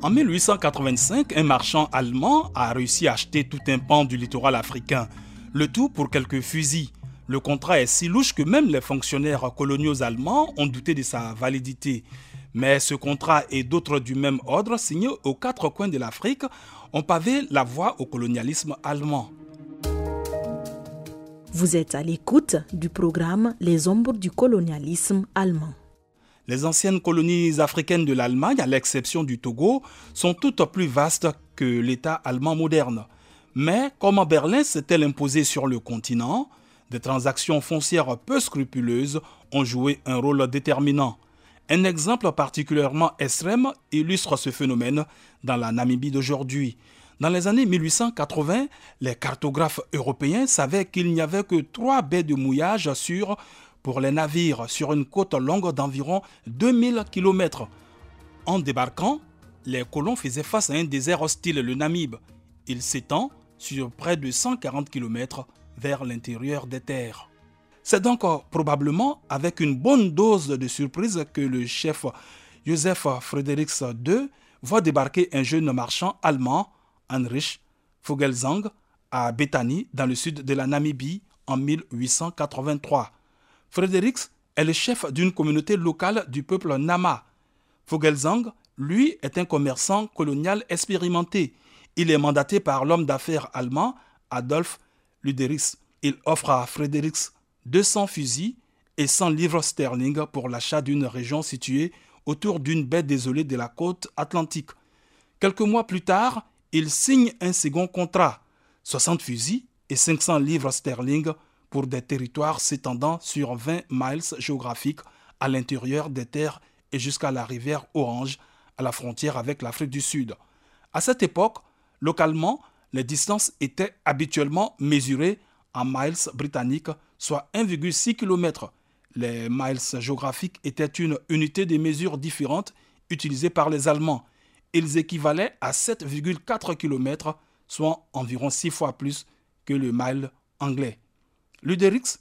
En 1885, un marchand allemand a réussi à acheter tout un pan du littoral africain, le tout pour quelques fusils. Le contrat est si louche que même les fonctionnaires coloniaux allemands ont douté de sa validité. Mais ce contrat et d'autres du même ordre signés aux quatre coins de l'Afrique ont pavé la voie au colonialisme allemand. Vous êtes à l'écoute du programme Les ombres du colonialisme allemand. Les anciennes colonies africaines de l'Allemagne, à l'exception du Togo, sont toutes plus vastes que l'État allemand moderne. Mais comme Berlin s'est-elle imposée sur le continent, des transactions foncières peu scrupuleuses ont joué un rôle déterminant. Un exemple particulièrement extrême illustre ce phénomène dans la Namibie d'aujourd'hui. Dans les années 1880, les cartographes européens savaient qu'il n'y avait que trois baies de mouillage sûres pour les navires sur une côte longue d'environ 2000 km. En débarquant, les colons faisaient face à un désert hostile, le Namib. Il s'étend sur près de 140 km vers l'intérieur des terres. C'est donc probablement avec une bonne dose de surprise que le chef Joseph Frederiks II voit débarquer un jeune marchand allemand, Heinrich Vogelsang, à Bethany, dans le sud de la Namibie, en 1883. Fredericks est le chef d'une communauté locale du peuple Nama. Vogelsang, lui, est un commerçant colonial expérimenté. Il est mandaté par l'homme d'affaires allemand Adolf Luderitz. Il offre à Fredericks 200 fusils et 100 livres sterling pour l'achat d'une région située autour d'une baie désolée de la côte atlantique. Quelques mois plus tard, il signe un second contrat, 60 fusils et 500 livres sterling pour des territoires s'étendant sur 20 miles géographiques à l'intérieur des terres et jusqu'à la rivière Orange, à la frontière avec l'Afrique du Sud. À cette époque, localement, les distances étaient habituellement mesurées en miles britanniques, soit 1,6 km. Les miles géographiques étaient une unité de mesure différente utilisée par les Allemands. Ils équivalaient à 7,4 km, soit environ 6 fois plus que le mile anglais. Luderix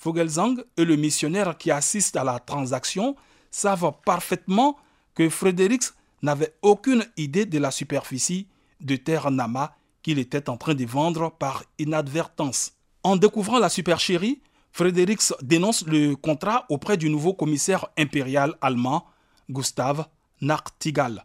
Vogelsang et le missionnaire qui assiste à la transaction savent parfaitement que Frédéric n'avait aucune idée de la superficie de terre Nama qu'il était en train de vendre par inadvertance. En découvrant la supercherie, Frédéric dénonce le contrat auprès du nouveau commissaire impérial allemand, Gustav Nachtigall.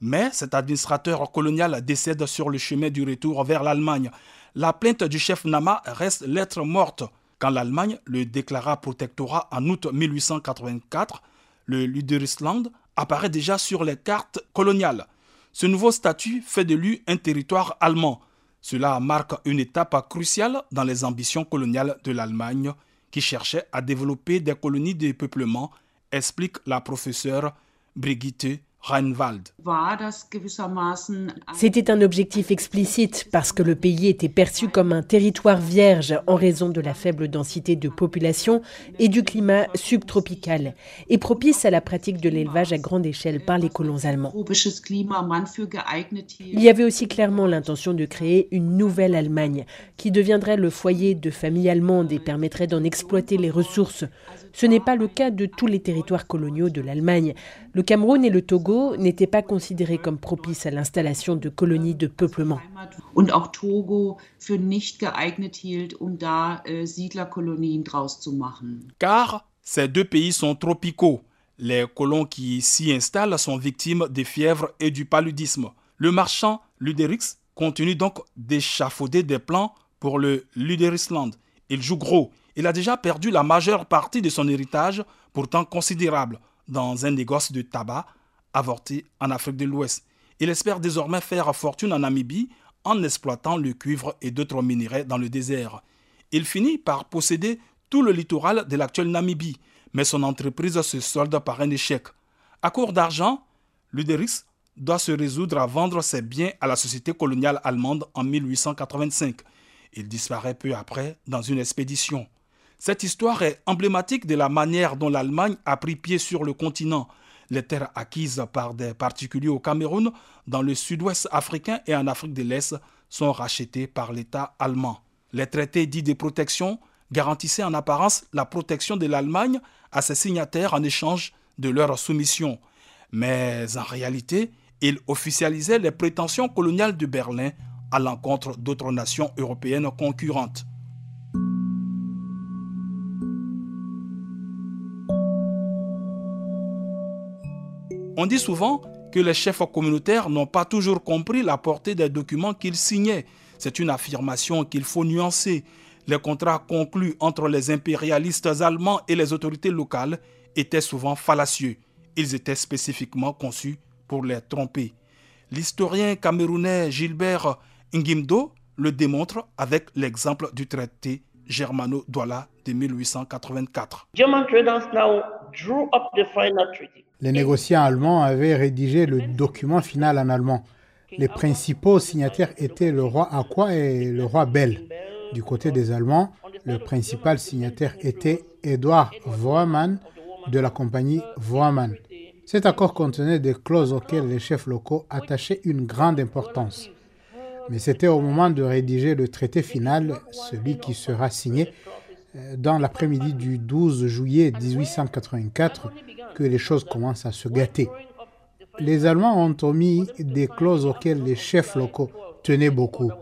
Mais cet administrateur colonial décède sur le chemin du retour vers l'Allemagne la plainte du chef Nama reste lettre morte. Quand l'Allemagne le déclara protectorat en août 1884, le Luderisland apparaît déjà sur les cartes coloniales. Ce nouveau statut fait de lui un territoire allemand. Cela marque une étape cruciale dans les ambitions coloniales de l'Allemagne, qui cherchait à développer des colonies de peuplement, explique la professeure Brigitte c'était un objectif explicite parce que le pays était perçu comme un territoire vierge en raison de la faible densité de population et du climat subtropical et propice à la pratique de l'élevage à grande échelle par les colons allemands. Il y avait aussi clairement l'intention de créer une nouvelle Allemagne qui deviendrait le foyer de familles allemandes et permettrait d'en exploiter les ressources. Ce n'est pas le cas de tous les territoires coloniaux de l'Allemagne. Le Cameroun et le Togo n'étaient pas considérés comme propices à l'installation de colonies de peuplement. Und auch Togo für nicht geeignet hielt, um da äh, Siedlerkolonien draus zu machen. Car ces deux pays sont tropicaux. Les colons qui s'y installent sont victimes des fièvres et du paludisme. Le marchand Luderix continue donc d'échafauder des plans pour le Luderisland. Il joue gros il a déjà perdu la majeure partie de son héritage, pourtant considérable, dans un négoce de tabac avorté en Afrique de l'Ouest. Il espère désormais faire fortune en Namibie en exploitant le cuivre et d'autres minéraux dans le désert. Il finit par posséder tout le littoral de l'actuelle Namibie, mais son entreprise se solde par un échec. À court d'argent, Luderis doit se résoudre à vendre ses biens à la société coloniale allemande en 1885. Il disparaît peu après dans une expédition. Cette histoire est emblématique de la manière dont l'Allemagne a pris pied sur le continent. Les terres acquises par des particuliers au Cameroun, dans le sud-ouest africain et en Afrique de l'Est sont rachetées par l'État allemand. Les traités dits de protection garantissaient en apparence la protection de l'Allemagne à ses signataires en échange de leur soumission. Mais en réalité, Il officialisait les prétentions coloniales de Berlin à l'encontre d'autres nations européennes concurrentes. On dit souvent que les chefs communautaires n'ont pas toujours compris la portée des documents qu'ils signaient. C'est une affirmation qu'il faut nuancer. Les contrats conclus entre les impérialistes allemands et les autorités locales étaient souvent fallacieux. Ils étaient spécifiquement conçus pour les tromper. L'historien camerounais Gilbert Ngimdo le démontre avec l'exemple du traité Germano-Douala de 1884. Les négociants allemands avaient rédigé le document final en allemand. Les principaux signataires étaient le roi Aqua et le roi Bell. Du côté des Allemands, le principal signataire était Edouard Voermann de la compagnie Voermann. Cet accord contenait des clauses auxquelles les chefs locaux attachaient une grande importance. Mais c'était au moment de rédiger le traité final, celui qui sera signé dans l'après-midi du 12 juillet 1884, que les choses commencent à se gâter. Les Allemands ont omis des clauses auxquelles les chefs locaux tenaient beaucoup.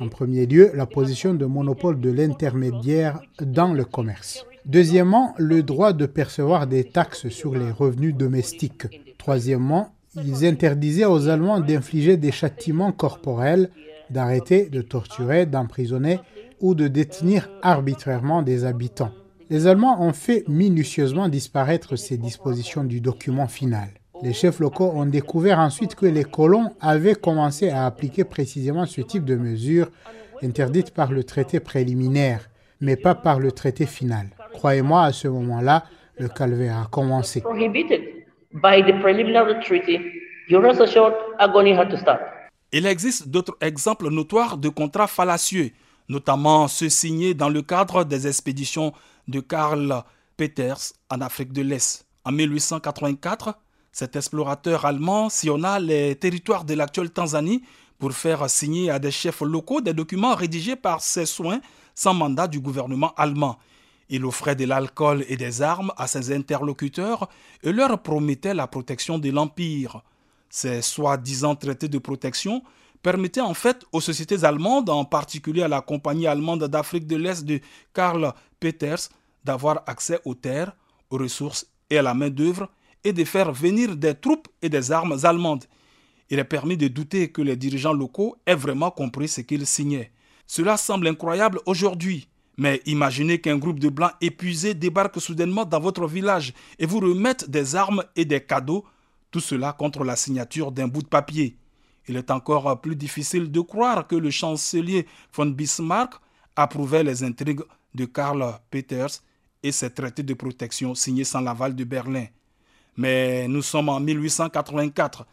En premier lieu, la position de monopole de l'intermédiaire dans le commerce. Deuxièmement, le droit de percevoir des taxes sur les revenus domestiques. Troisièmement, ils interdisaient aux Allemands d'infliger des châtiments corporels, d'arrêter, de torturer, d'emprisonner ou de détenir arbitrairement des habitants. Les Allemands ont fait minutieusement disparaître ces dispositions du document final. Les chefs locaux ont découvert ensuite que les colons avaient commencé à appliquer précisément ce type de mesures interdites par le traité préliminaire, mais pas par le traité final. Croyez-moi, à ce moment-là, le calvaire a commencé. Il existe d'autres exemples notoires de contrats fallacieux, notamment ceux signés dans le cadre des expéditions de Karl Peters en Afrique de l'Est. En 1884, cet explorateur allemand sillonna les territoires de l'actuelle Tanzanie pour faire signer à des chefs locaux des documents rédigés par ses soins sans mandat du gouvernement allemand. Il offrait de l'alcool et des armes à ses interlocuteurs et leur promettait la protection de l'Empire. Ces soi-disant traités de protection permettaient en fait aux sociétés allemandes, en particulier à la Compagnie allemande d'Afrique de l'Est de Karl Peters, d'avoir accès aux terres, aux ressources et à la main-d'œuvre et de faire venir des troupes et des armes allemandes. Il est permis de douter que les dirigeants locaux aient vraiment compris ce qu'ils signaient. Cela semble incroyable aujourd'hui, mais imaginez qu'un groupe de blancs épuisés débarque soudainement dans votre village et vous remette des armes et des cadeaux, tout cela contre la signature d'un bout de papier. Il est encore plus difficile de croire que le chancelier von Bismarck approuvait les intrigues de Karl Peters et ses traités de protection signés sans l'aval de Berlin. Mais nous sommes en 1884.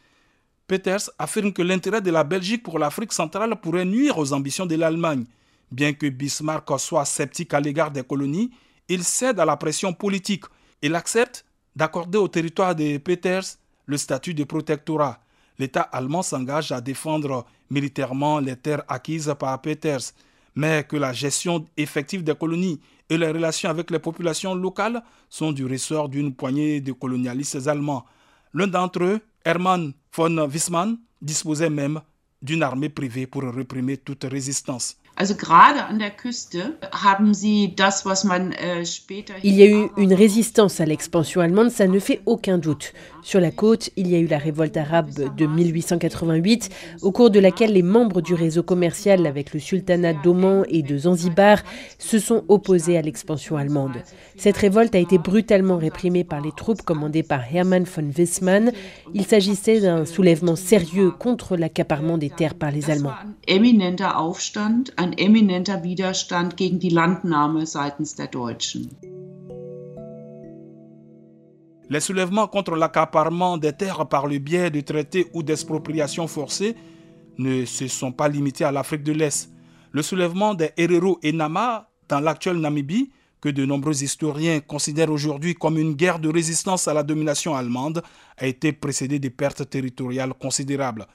Peters affirme que l'intérêt de la Belgique pour l'Afrique centrale pourrait nuire aux ambitions de l'Allemagne. Bien que Bismarck soit sceptique à l'égard des colonies, il cède à la pression politique. Il accepte d'accorder au territoire de Peters le statut de protectorat. L'État allemand s'engage à défendre militairement les terres acquises par Peters, mais que la gestion effective des colonies et les relations avec les populations locales sont du ressort d'une poignée de colonialistes allemands. L'un d'entre eux, Hermann von Wissmann, disposait même d'une armée privée pour réprimer toute résistance. Il y a eu une résistance à l'expansion allemande, ça ne fait aucun doute. Sur la côte, il y a eu la révolte arabe de 1888, au cours de laquelle les membres du réseau commercial avec le sultanat d'Oman et de Zanzibar se sont opposés à l'expansion allemande. Cette révolte a été brutalement réprimée par les troupes commandées par Hermann von Wissmann. Il s'agissait d'un soulèvement sérieux contre l'accaparement des terres par les Allemands. Widerstand gegen die Landnahme seitens der Deutschen. Les soulèvements contre l'accaparement des terres par le biais de traités ou d'expropriations forcées ne se sont pas limités à l'Afrique de l'Est. Le soulèvement des Herero et Nama dans l'actuelle Namibie, que de nombreux historiens considèrent aujourd'hui comme une guerre de résistance à la domination allemande a été précédée des pertes territoriales considérables.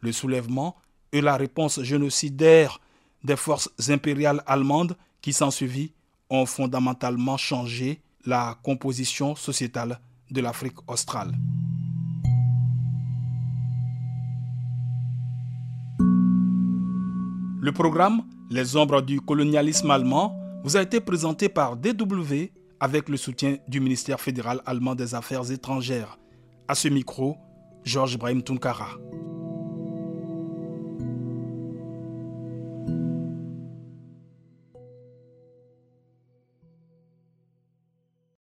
Le soulèvement et la réponse génocidaire des forces impériales allemandes qui s'ensuivit ont fondamentalement changé la composition sociétale de l'Afrique australe. Le programme Les ombres du colonialisme allemand vous a été présenté par DW avec le soutien du ministère fédéral allemand des Affaires étrangères. À ce micro, Georges Brahim Tunkara.